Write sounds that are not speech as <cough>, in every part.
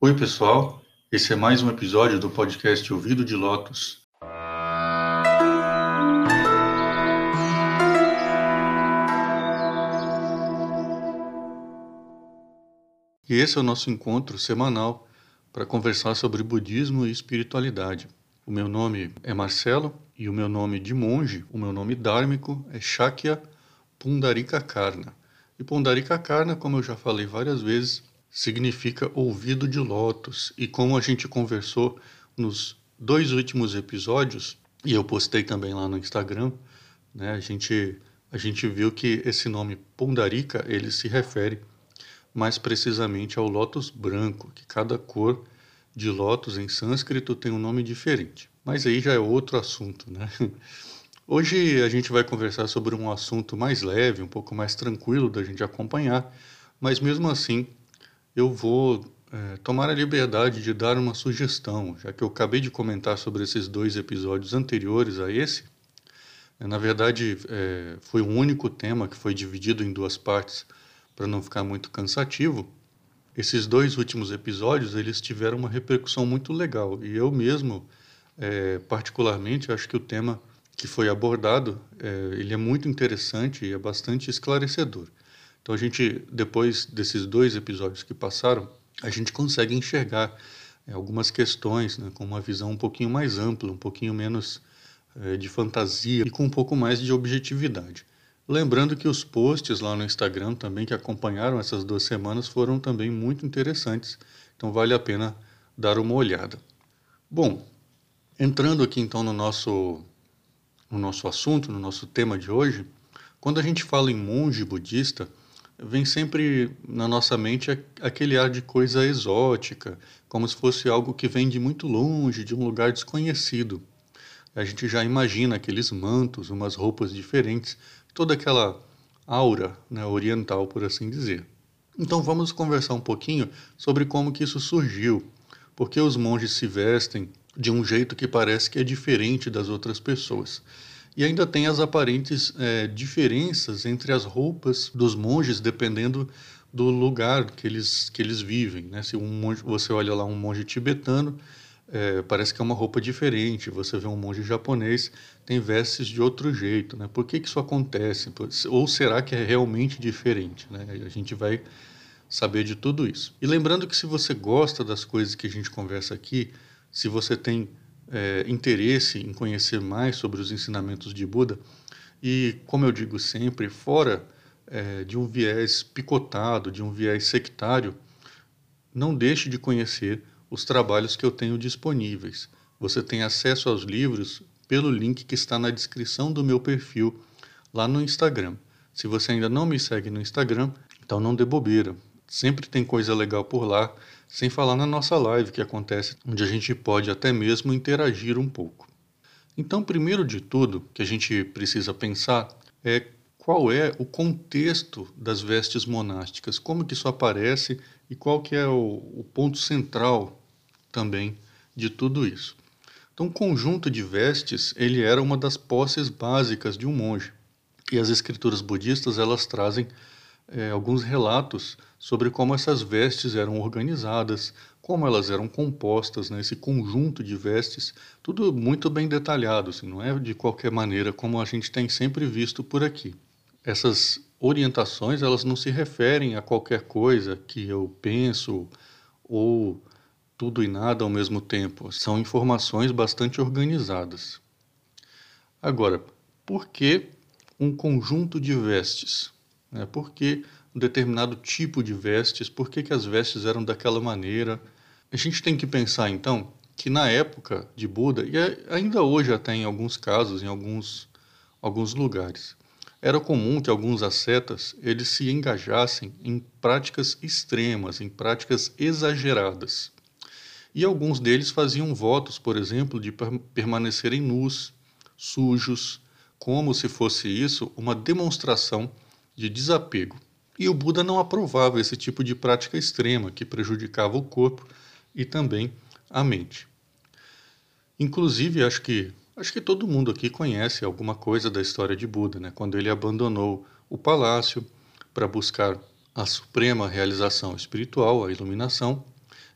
Oi, pessoal. Esse é mais um episódio do podcast Ouvido de Lotus. E esse é o nosso encontro semanal para conversar sobre budismo e espiritualidade. O meu nome é Marcelo e o meu nome de monge, o meu nome dármico é Shakya Pundarika Karna. E Pundarika Karna, como eu já falei várias vezes, significa ouvido de lótus. E como a gente conversou nos dois últimos episódios, e eu postei também lá no Instagram, né, a, gente, a gente viu que esse nome Pundarika ele se refere mais precisamente ao lótus branco, que cada cor de lótus em sânscrito tem um nome diferente. Mas aí já é outro assunto, né? <laughs> Hoje a gente vai conversar sobre um assunto mais leve, um pouco mais tranquilo da gente acompanhar, mas mesmo assim eu vou é, tomar a liberdade de dar uma sugestão, já que eu acabei de comentar sobre esses dois episódios anteriores a esse. Na verdade, é, foi um único tema que foi dividido em duas partes para não ficar muito cansativo esses dois últimos episódios eles tiveram uma repercussão muito legal e eu mesmo é, particularmente acho que o tema que foi abordado é, ele é muito interessante e é bastante esclarecedor então a gente depois desses dois episódios que passaram a gente consegue enxergar é, algumas questões né, com uma visão um pouquinho mais ampla um pouquinho menos é, de fantasia e com um pouco mais de objetividade Lembrando que os posts lá no Instagram também que acompanharam essas duas semanas foram também muito interessantes, então vale a pena dar uma olhada. Bom, entrando aqui então no nosso, no nosso assunto, no nosso tema de hoje, quando a gente fala em monge budista, vem sempre na nossa mente aquele ar de coisa exótica, como se fosse algo que vem de muito longe, de um lugar desconhecido. A gente já imagina aqueles mantos, umas roupas diferentes, toda aquela aura né, oriental, por assim dizer. Então vamos conversar um pouquinho sobre como que isso surgiu, porque os monges se vestem de um jeito que parece que é diferente das outras pessoas. E ainda tem as aparentes é, diferenças entre as roupas dos monges, dependendo do lugar que eles, que eles vivem. Né? Se um monge, você olha lá um monge tibetano, é, parece que é uma roupa diferente. Você vê um monge japonês, tem vestes de outro jeito. Né? Por que, que isso acontece? Ou será que é realmente diferente? Né? A gente vai saber de tudo isso. E lembrando que se você gosta das coisas que a gente conversa aqui, se você tem é, interesse em conhecer mais sobre os ensinamentos de Buda, e como eu digo sempre, fora é, de um viés picotado, de um viés sectário, não deixe de conhecer os trabalhos que eu tenho disponíveis. Você tem acesso aos livros pelo link que está na descrição do meu perfil lá no Instagram. Se você ainda não me segue no Instagram, então não dê bobeira. Sempre tem coisa legal por lá, sem falar na nossa live que acontece, onde a gente pode até mesmo interagir um pouco. Então, primeiro de tudo, que a gente precisa pensar é qual é o contexto das vestes monásticas, como que isso aparece e qual que é o, o ponto central também de tudo isso. Então, o conjunto de vestes, ele era uma das posses básicas de um monge. E as escrituras budistas, elas trazem é, alguns relatos sobre como essas vestes eram organizadas, como elas eram compostas, né, esse conjunto de vestes, tudo muito bem detalhado, assim, não é de qualquer maneira como a gente tem sempre visto por aqui. Essas orientações, elas não se referem a qualquer coisa que eu penso ou tudo e nada ao mesmo tempo. São informações bastante organizadas. Agora, por que um conjunto de vestes? É, por que um determinado tipo de vestes? Por que, que as vestes eram daquela maneira? A gente tem que pensar, então, que na época de Buda, e ainda hoje até em alguns casos, em alguns, alguns lugares, era comum que alguns ascetas eles se engajassem em práticas extremas, em práticas exageradas. E alguns deles faziam votos, por exemplo, de permanecerem nus, sujos, como se fosse isso uma demonstração de desapego. E o Buda não aprovava esse tipo de prática extrema que prejudicava o corpo e também a mente. Inclusive, acho que acho que todo mundo aqui conhece alguma coisa da história de Buda, né? Quando ele abandonou o palácio para buscar a suprema realização espiritual, a iluminação,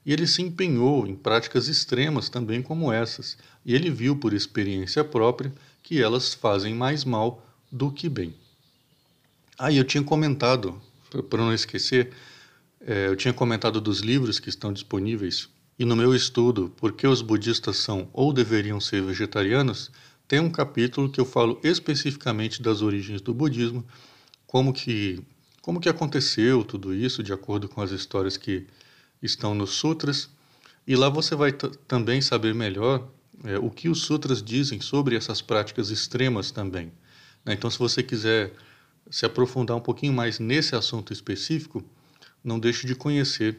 E ele se empenhou em práticas extremas também como essas, e ele viu por experiência própria que elas fazem mais mal do que bem. Aí ah, eu tinha comentado, para não esquecer, é, eu tinha comentado dos livros que estão disponíveis, e no meu estudo Por que os budistas são ou deveriam ser vegetarianos, tem um capítulo que eu falo especificamente das origens do budismo, como que, como que aconteceu tudo isso, de acordo com as histórias que estão nos sutras, e lá você vai também saber melhor é, o que os sutras dizem sobre essas práticas extremas também. Né? Então, se você quiser se aprofundar um pouquinho mais nesse assunto específico, não deixe de conhecer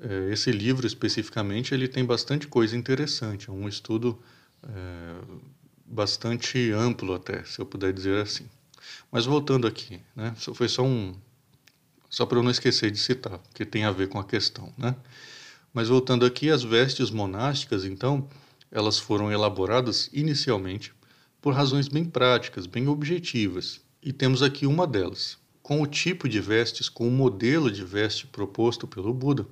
é, esse livro especificamente. Ele tem bastante coisa interessante, é um estudo é, bastante amplo até, se eu puder dizer assim. Mas voltando aqui, né? Foi só um só para eu não esquecer de citar, que tem a ver com a questão, né? Mas voltando aqui, as vestes monásticas, então, elas foram elaboradas inicialmente por razões bem práticas, bem objetivas. E temos aqui uma delas. Com o tipo de vestes, com o modelo de veste proposto pelo Buda,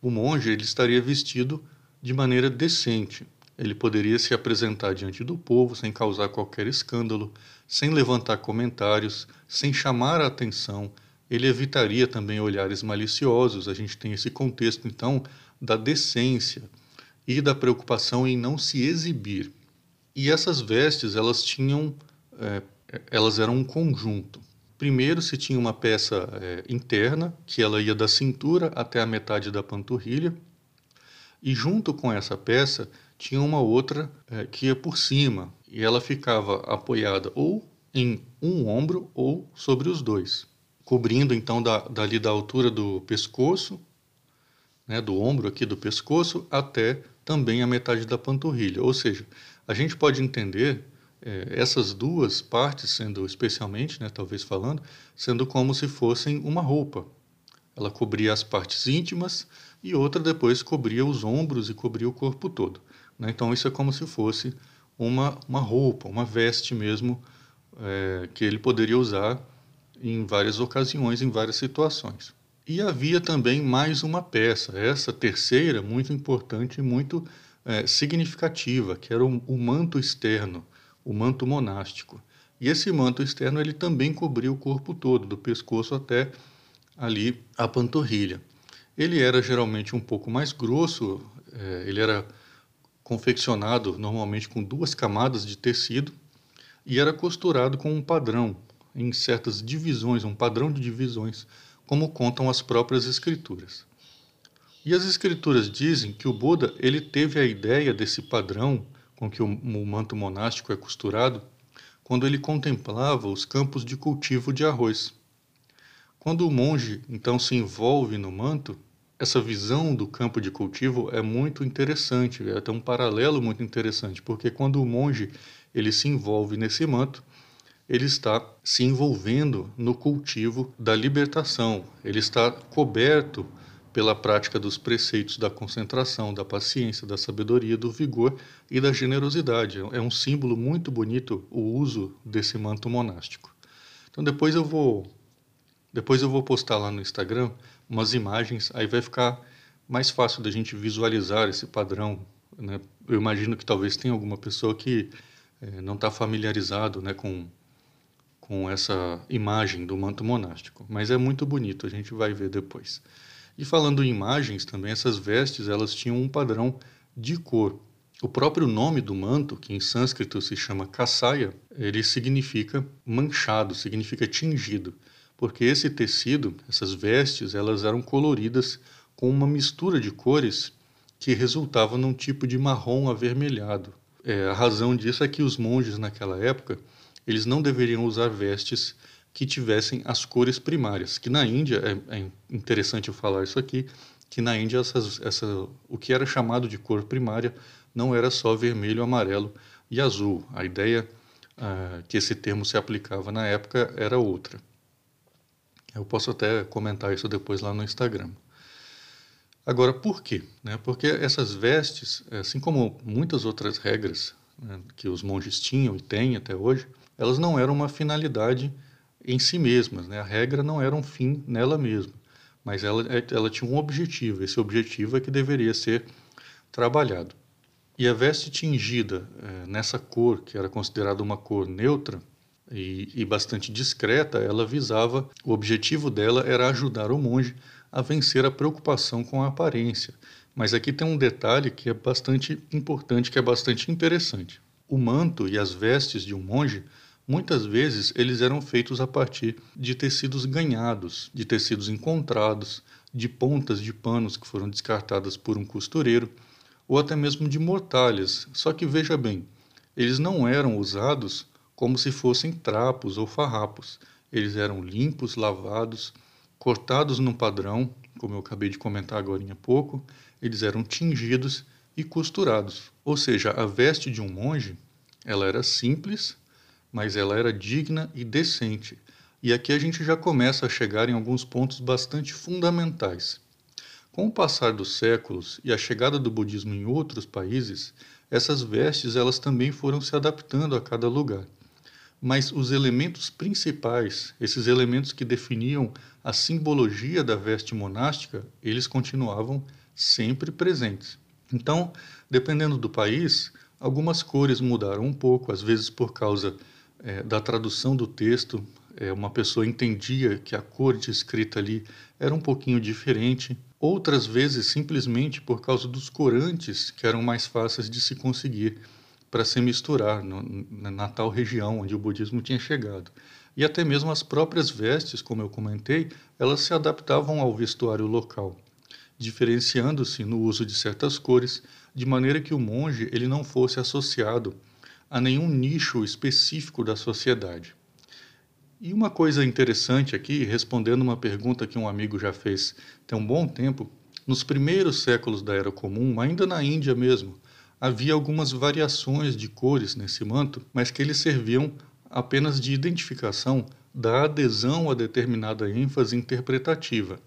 o monge ele estaria vestido de maneira decente. Ele poderia se apresentar diante do povo sem causar qualquer escândalo, sem levantar comentários, sem chamar a atenção, ele evitaria também olhares maliciosos. A gente tem esse contexto, então, da decência e da preocupação em não se exibir. E essas vestes, elas tinham, é, elas eram um conjunto. Primeiro se tinha uma peça é, interna, que ela ia da cintura até a metade da panturrilha, e junto com essa peça tinha uma outra é, que ia por cima, e ela ficava apoiada ou em um ombro ou sobre os dois cobrindo então da, dali da altura do pescoço, né, do ombro aqui do pescoço, até também a metade da panturrilha. Ou seja, a gente pode entender é, essas duas partes, sendo especialmente, né, talvez falando, sendo como se fossem uma roupa. Ela cobria as partes íntimas e outra depois cobria os ombros e cobria o corpo todo. Né? Então isso é como se fosse uma, uma roupa, uma veste mesmo, é, que ele poderia usar em várias ocasiões, em várias situações. E havia também mais uma peça, essa terceira, muito importante e muito é, significativa, que era o, o, manto externo, o manto monástico. E esse manto externo ele também cobria o corpo todo, do pescoço até ali a panturrilha. Ele era geralmente um pouco mais grosso, é, ele era confeccionado normalmente com duas camadas de tecido e era costurado com um padrão, em certas divisões, um padrão de divisões, como contam as próprias escrituras. E as escrituras dizem que o Buda ele teve a ideia desse padrão com que o, o manto monástico é costurado quando ele contemplava os campos de cultivo de arroz. Quando o monge então se envolve no manto, essa visão do campo de cultivo é muito interessante, é até um paralelo muito interessante, porque quando o monge ele se envolve nesse manto, ele está se envolvendo no cultivo da libertação, ele está coberto pela prática dos preceitos da concentração, da paciência, da sabedoria, do vigor e da generosidade. É um símbolo muito bonito o uso desse manto monástico. Então depois eu vou depois eu vou postar lá no Instagram umas imagens, aí vai ficar mais fácil da gente visualizar esse padrão. Né? Eu imagino que talvez tenha alguma pessoa que é, não está familiarizado né, com com essa imagem do manto monástico, mas é muito bonito, a gente vai ver depois. E falando em imagens também, essas vestes elas tinham um padrão de cor. O próprio nome do manto, que em sânscrito se chama kasaya, ele significa manchado, significa tingido, porque esse tecido, essas vestes, elas eram coloridas com uma mistura de cores que resultava num tipo de marrom avermelhado. É, a razão disso é que os monges naquela época eles não deveriam usar vestes que tivessem as cores primárias. Que na Índia, é, é interessante eu falar isso aqui, que na Índia essas, essa, o que era chamado de cor primária não era só vermelho, amarelo e azul. A ideia uh, que esse termo se aplicava na época era outra. Eu posso até comentar isso depois lá no Instagram. Agora, por quê? Né? Porque essas vestes, assim como muitas outras regras né, que os monges tinham e têm até hoje, elas não eram uma finalidade em si mesmas, né? a regra não era um fim nela mesma, mas ela, é, ela tinha um objetivo. Esse objetivo é que deveria ser trabalhado. E a veste tingida é, nessa cor, que era considerada uma cor neutra e, e bastante discreta, ela visava, o objetivo dela era ajudar o monge a vencer a preocupação com a aparência. Mas aqui tem um detalhe que é bastante importante, que é bastante interessante. O manto e as vestes de um monge, muitas vezes eles eram feitos a partir de tecidos ganhados, de tecidos encontrados, de pontas de panos que foram descartadas por um costureiro ou até mesmo de mortalhas. Só que veja bem, eles não eram usados como se fossem trapos ou farrapos. Eles eram limpos, lavados, cortados num padrão, como eu acabei de comentar agora há pouco, eles eram tingidos e costurados. Ou seja, a veste de um monge, ela era simples, mas ela era digna e decente. E aqui a gente já começa a chegar em alguns pontos bastante fundamentais. Com o passar dos séculos e a chegada do budismo em outros países, essas vestes elas também foram se adaptando a cada lugar. Mas os elementos principais, esses elementos que definiam a simbologia da veste monástica, eles continuavam sempre presentes. Então, dependendo do país, algumas cores mudaram um pouco, às vezes por causa é, da tradução do texto, é, uma pessoa entendia que a cor de escrita ali era um pouquinho diferente outras vezes simplesmente por causa dos corantes que eram mais fáceis de se conseguir para se misturar no, na tal região onde o budismo tinha chegado. E até mesmo as próprias vestes, como eu comentei, elas se adaptavam ao vestuário local, diferenciando-se no uso de certas cores, de maneira que o monge ele não fosse associado a nenhum nicho específico da sociedade. E uma coisa interessante aqui, respondendo uma pergunta que um amigo já fez tem um bom tempo, nos primeiros séculos da Era Comum, ainda na Índia mesmo, havia algumas variações de cores nesse manto, mas que eles serviam apenas de identificação da adesão a determinada ênfase interpretativa,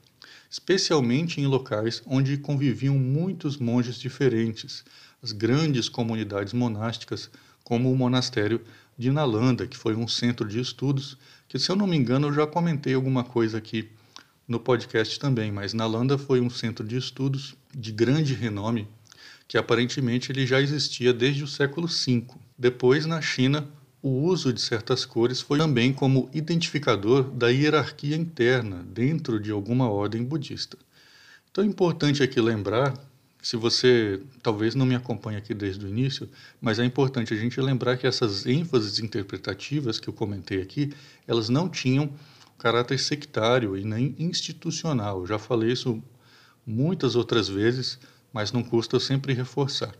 especialmente em locais onde conviviam muitos monges diferentes, as grandes comunidades monásticas, como o monastério de Nalanda, que foi um centro de estudos que se eu não me engano eu já comentei alguma coisa aqui no podcast também, mas Nalanda foi um centro de estudos de grande renome que aparentemente ele já existia desde o século V. Depois, na China, o uso de certas cores foi também como identificador da hierarquia interna dentro de alguma ordem budista. Então é importante aqui lembrar, se você talvez não me acompanhe aqui desde o início, mas é importante a gente lembrar que essas ênfases interpretativas que eu comentei aqui, elas não tinham caráter sectário e nem institucional. Eu já falei isso muitas outras vezes, mas não custa sempre reforçar.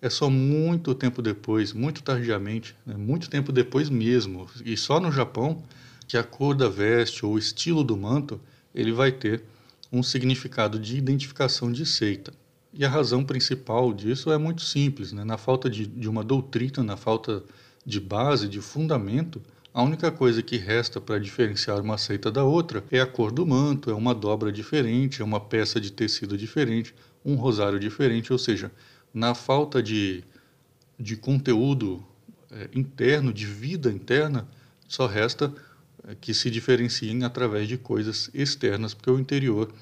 É só muito tempo depois, muito tardiamente, né, muito tempo depois mesmo, e só no Japão, que a cor da veste ou o estilo do manto ele vai ter um significado de identificação de seita. E a razão principal disso é muito simples. Né? Na falta de, de uma doutrina, na falta de base, de fundamento, a única coisa que resta para diferenciar uma seita da outra é a cor do manto, é uma dobra diferente, é uma peça de tecido diferente, um rosário diferente, ou seja, na falta de, de conteúdo é, interno, de vida interna, só resta é, que se diferenciem através de coisas externas, porque o interior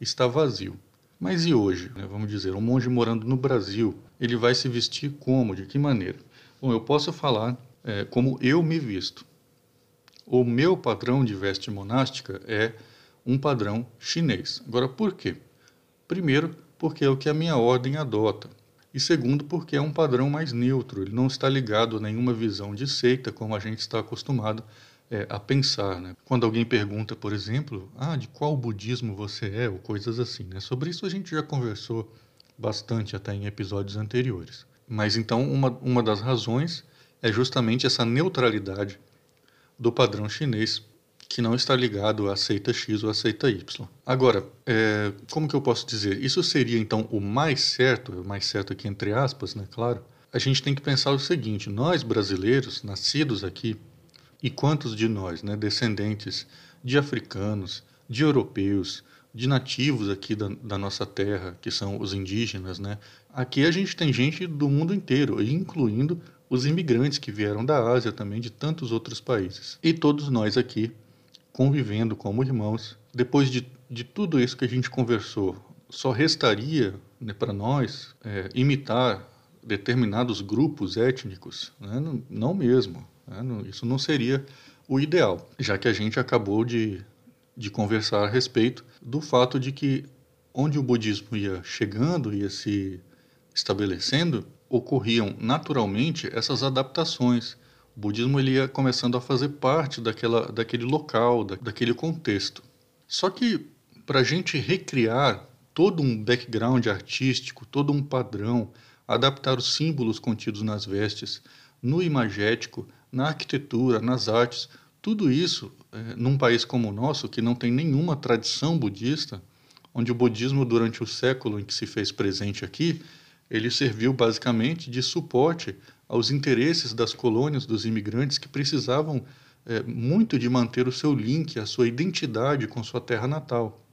está vazio. Mas e hoje? Né? Vamos dizer, um monge morando no Brasil, ele vai se vestir como? De que maneira? Bom, eu posso falar é, como eu me visto. O meu padrão de veste monástica é um padrão chinês. Agora, por quê? Primeiro, porque é o que a minha ordem adota. E segundo, porque é um padrão mais neutro, ele não está ligado a nenhuma visão de seita, como a gente está acostumado é, a pensar. Né? Quando alguém pergunta, por exemplo, ah, de qual budismo você é, ou coisas assim. Né? Sobre isso a gente já conversou bastante até em episódios anteriores. Mas então, uma, uma das razões é justamente essa neutralidade do padrão chinês que não está ligado à seita X ou à seita Y. Agora, é, como que eu posso dizer? Isso seria então o mais certo, o mais certo aqui entre aspas, né? Claro. A gente tem que pensar o seguinte: nós brasileiros, nascidos aqui, e quantos de nós, né, descendentes de africanos, de europeus, de nativos aqui da, da, nossa terra, que são os indígenas, né? Aqui a gente tem gente do mundo inteiro, incluindo os imigrantes que vieram da Ásia também, de tantos outros países. E todos nós aqui convivendo como irmãos depois de, de tudo isso que a gente conversou, só restaria né, para nós é, imitar determinados grupos étnicos? Né? Não, não, mesmo. Né? Isso não seria o ideal, já que a gente acabou de, de conversar a respeito do fato de que onde o budismo ia chegando, ia se estabelecendo, ocorriam naturalmente essas adaptações. O budismo ele ia começando a fazer parte daquela, daquele local, da, daquele contexto. Só que para a gente recriar todo um background artístico, todo um padrão, adaptar os símbolos contidos nas vestes, no imagético, na arquitetura, nas artes, tudo isso, é, num país como o nosso, que não tem nenhuma tradição budista, onde o budismo, durante o século em que se fez presente aqui, ele serviu basicamente de suporte aos interesses das colônias dos imigrantes que precisavam é, muito de manter o seu link, a sua identidade com sua terra natal.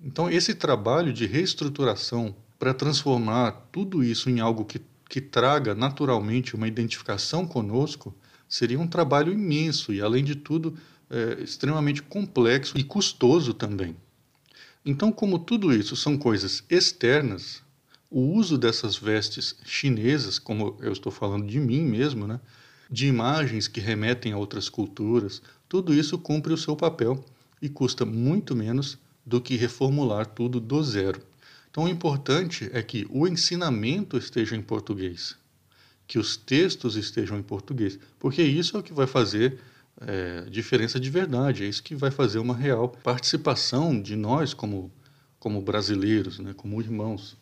Então, esse trabalho de reestruturação para transformar tudo isso em algo que, que traga naturalmente uma identificação conosco seria um trabalho imenso e, além de tudo, é, extremamente complexo e custoso também. Então, como tudo isso são coisas externas, o uso dessas vestes chinesas, como eu estou falando de mim mesmo, né, de imagens que remetem a outras culturas, tudo isso cumpre o seu papel e custa muito menos do que reformular tudo do zero. Então, o importante é que o ensinamento esteja em português, que os textos estejam em português, porque isso é o que vai fazer é, diferença de verdade, é isso que vai fazer uma real participação de nós como, como brasileiros, né, como irmãos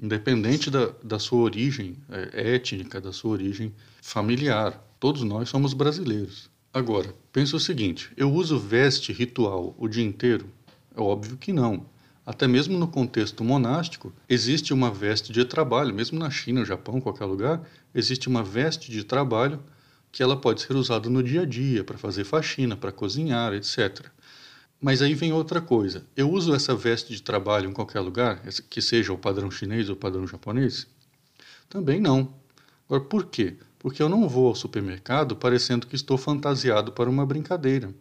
independente da, da sua origem é, étnica, da sua origem familiar. Todos nós somos brasileiros. Agora, pensa o seguinte: eu uso veste ritual o dia inteiro? É óbvio que não. Até mesmo no contexto monástico, existe uma veste de trabalho, mesmo na China, no Japão, qualquer lugar, existe uma veste de trabalho que ela pode ser usada no dia a dia para fazer faxina, para cozinhar, etc. Mas aí vem outra coisa. Eu uso essa veste de trabalho em qualquer lugar, que seja o padrão chinês ou o padrão japonês? Também não. Agora, por quê? Porque eu não vou ao supermercado parecendo que estou fantasiado para uma brincadeira.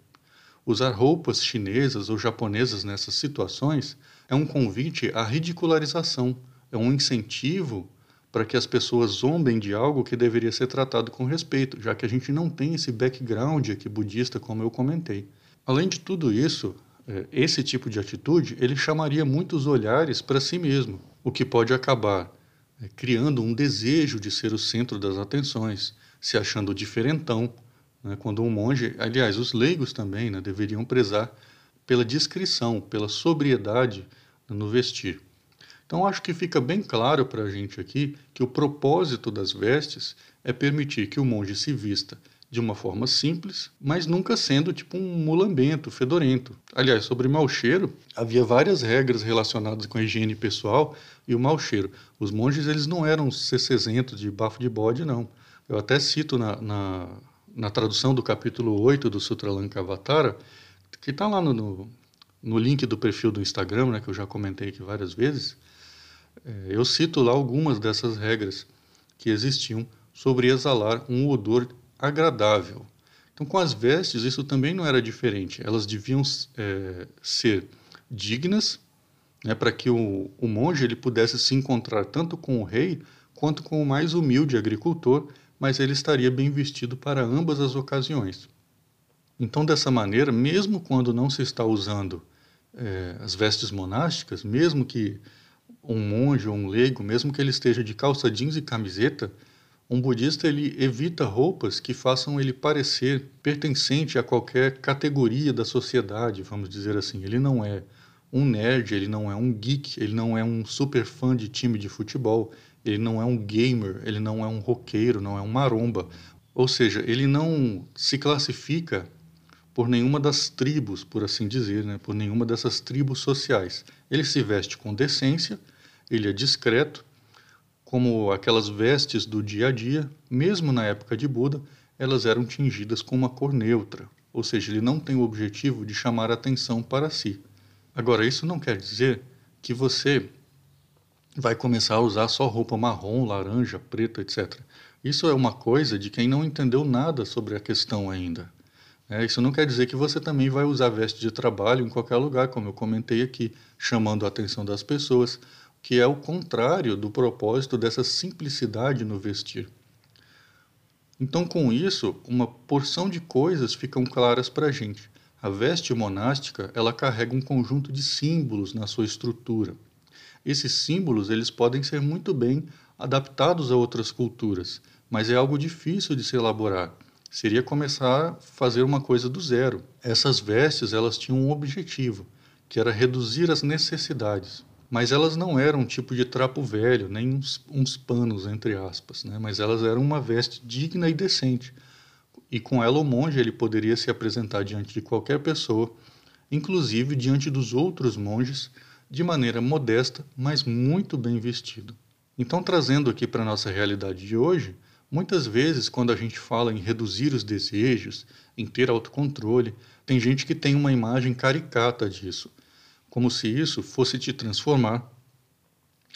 Usar roupas chinesas ou japonesas nessas situações é um convite à ridicularização, é um incentivo para que as pessoas zombem de algo que deveria ser tratado com respeito, já que a gente não tem esse background aqui budista, como eu comentei. Além de tudo isso, é, esse tipo de atitude ele chamaria muitos olhares para si mesmo, o que pode acabar é, criando um desejo de ser o centro das atenções, se achando diferentão. Né? Quando um monge, aliás, os leigos também né, deveriam prezar pela discrição, pela sobriedade no vestir. Então, acho que fica bem claro para a gente aqui que o propósito das vestes é permitir que o monge se vista de uma forma simples, mas nunca sendo tipo um mulambento, fedorento. Aliás, sobre mau cheiro, havia várias regras relacionadas com a higiene pessoal e o mau cheiro. Os monges eles não eram cecesentos de bafo de bode, não. Eu até cito na, na, na tradução do capítulo 8 do Sutra Lankavatara, que está lá no, no, no, link do perfil do Instagram, né, que eu já comentei aqui várias vezes, é, eu cito lá algumas dessas regras que existiam sobre exalar um odor agradável. Então, com as vestes, isso também não era diferente. Elas deviam é, ser dignas, né, para que o, o monge ele pudesse se encontrar tanto com o rei quanto com o mais humilde agricultor, mas ele estaria bem vestido para ambas as ocasiões. Então, dessa maneira, mesmo quando não se está usando é, as vestes monásticas, mesmo que um monge ou um leigo, mesmo que ele esteja de calça jeans e camiseta, um budista ele evita roupas que façam ele parecer pertencente a qualquer categoria da sociedade, vamos dizer assim. Ele não é um nerd, ele não é um geek, ele não é um super fã de time de futebol, ele não é um gamer, ele não é um roqueiro, não é um maromba. Ou seja, ele não se classifica por nenhuma das tribos, por assim dizer, né? por nenhuma dessas tribos sociais. Ele se veste com decência, ele é discreto, como aquelas vestes do dia a dia, mesmo na época de Buda, elas eram tingidas com uma cor neutra, ou seja, ele não tem o objetivo de chamar atenção para si. Agora, isso não quer dizer que você vai começar a usar só roupa marrom, laranja, preta, etc. Isso é uma coisa de quem não entendeu nada sobre a questão ainda. É, isso não quer dizer que você também vai usar veste de trabalho em qualquer lugar, como eu comentei aqui, chamando a atenção das pessoas, que é o contrário do propósito dessa simplicidade no vestir. Então, com isso, uma porção de coisas ficam claras para a gente. A veste monástica ela carrega um conjunto de símbolos na sua estrutura. Esses símbolos eles podem ser muito bem adaptados a outras culturas, mas é algo difícil de se elaborar. Seria começar a fazer uma coisa do zero. Essas vestes elas tinham um objetivo, que era reduzir as necessidades. Mas elas não eram um tipo de trapo velho, nem uns, uns panos, entre aspas, né? mas elas eram uma veste digna e decente. E com ela o monge ele poderia se apresentar diante de qualquer pessoa, inclusive diante dos outros monges, de maneira modesta, mas muito bem vestido. Então, trazendo aqui para a nossa realidade de hoje, muitas vezes, quando a gente fala em reduzir os desejos, em ter autocontrole, tem gente que tem uma imagem caricata disso como se isso fosse te transformar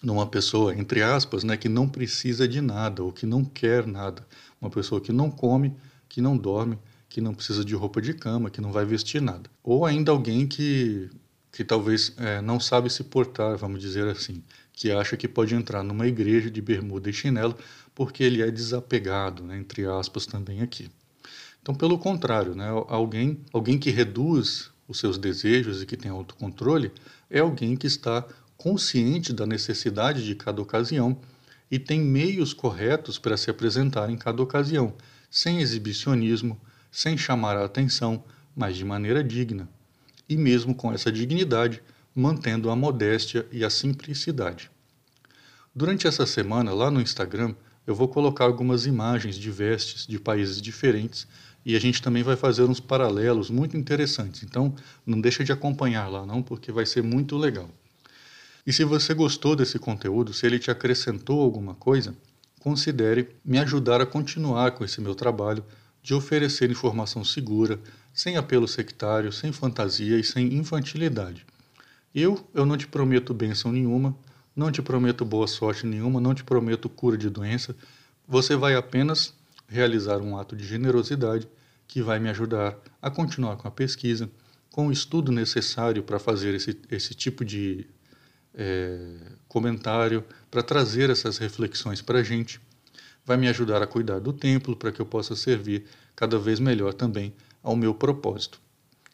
numa pessoa, entre aspas, né, que não precisa de nada ou que não quer nada. Uma pessoa que não come, que não dorme, que não precisa de roupa de cama, que não vai vestir nada. Ou ainda alguém que, que talvez é, não sabe se portar, vamos dizer assim, que acha que pode entrar numa igreja de bermuda e chinelo porque ele é desapegado, né, entre aspas também aqui. Então, pelo contrário, né, alguém, alguém que reduz os seus desejos e que tem autocontrole é alguém que está consciente da necessidade de cada ocasião e tem meios corretos para se apresentar em cada ocasião, sem exibicionismo, sem chamar a atenção, mas de maneira digna. E mesmo com essa dignidade, mantendo a modéstia e a simplicidade. Durante essa semana, lá no Instagram, eu vou colocar algumas imagens de vestes de países diferentes e a gente também vai fazer uns paralelos muito interessantes. Então, não deixa de acompanhar lá não, porque vai ser muito legal. E se você gostou desse conteúdo, se ele te acrescentou alguma coisa, considere me ajudar a continuar com esse meu trabalho de oferecer informação segura, sem apelo sectário, sem fantasia e sem infantilidade. Eu, eu não te prometo bênção nenhuma, não te prometo boa sorte nenhuma, não te prometo cura de doença. Você vai apenas realizar um ato de generosidade que vai me ajudar a continuar com a pesquisa, com o estudo necessário para fazer esse, esse tipo de é, comentário, para trazer essas reflexões para a gente. Vai me ajudar a cuidar do templo para que eu possa servir cada vez melhor também ao meu propósito.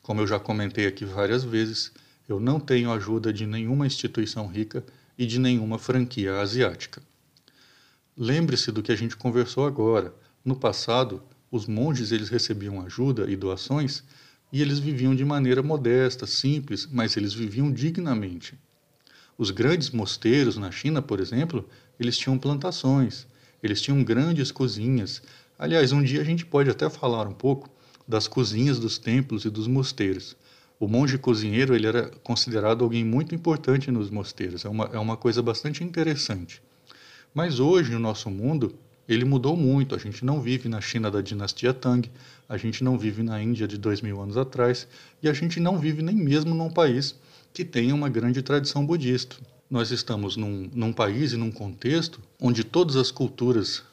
Como eu já comentei aqui várias vezes, eu não tenho ajuda de nenhuma instituição rica e de nenhuma franquia asiática. Lembre-se do que a gente conversou agora. No passado, os monges eles recebiam ajuda e doações e eles viviam de maneira modesta, simples, mas eles viviam dignamente. Os grandes mosteiros na China, por exemplo, eles tinham plantações, eles tinham grandes cozinhas. Aliás, um dia a gente pode até falar um pouco das cozinhas dos templos e dos mosteiros. O monge cozinheiro ele era considerado alguém muito importante nos mosteiros, é uma, é uma coisa bastante interessante. Mas hoje, no nosso mundo, ele mudou muito. A gente não vive na China da dinastia Tang, a gente não vive na Índia de dois mil anos atrás e a gente não vive nem mesmo num país que tenha uma grande tradição budista. Nós estamos num, num país e num contexto onde todas as culturas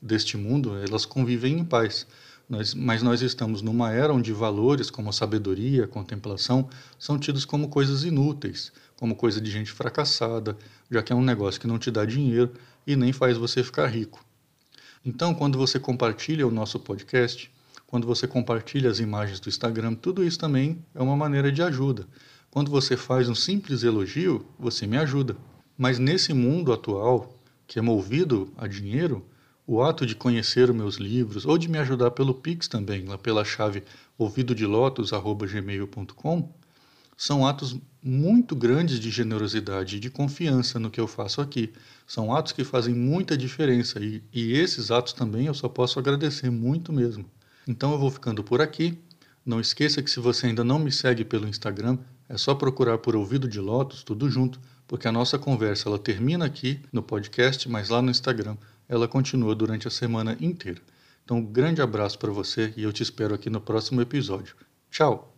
deste mundo elas convivem em paz. Nós, mas nós estamos numa era onde valores como a sabedoria, a contemplação são tidos como coisas inúteis, como coisa de gente fracassada, já que é um negócio que não te dá dinheiro e nem faz você ficar rico. Então, quando você compartilha o nosso podcast, quando você compartilha as imagens do Instagram, tudo isso também é uma maneira de ajuda. Quando você faz um simples elogio, você me ajuda. Mas nesse mundo atual, que é movido a dinheiro, o ato de conhecer os meus livros ou de me ajudar pelo Pix também, lá pela chave ouvidodilotos@gmail.com, são atos muito grandes de generosidade e de confiança no que eu faço aqui. São atos que fazem muita diferença e, e esses atos também eu só posso agradecer muito mesmo. Então eu vou ficando por aqui. Não esqueça que se você ainda não me segue pelo Instagram, é só procurar por Ouvido de Lotus, tudo junto, porque a nossa conversa ela termina aqui no podcast, mas lá no Instagram ela continua durante a semana inteira. Então, um grande abraço para você e eu te espero aqui no próximo episódio. Tchau!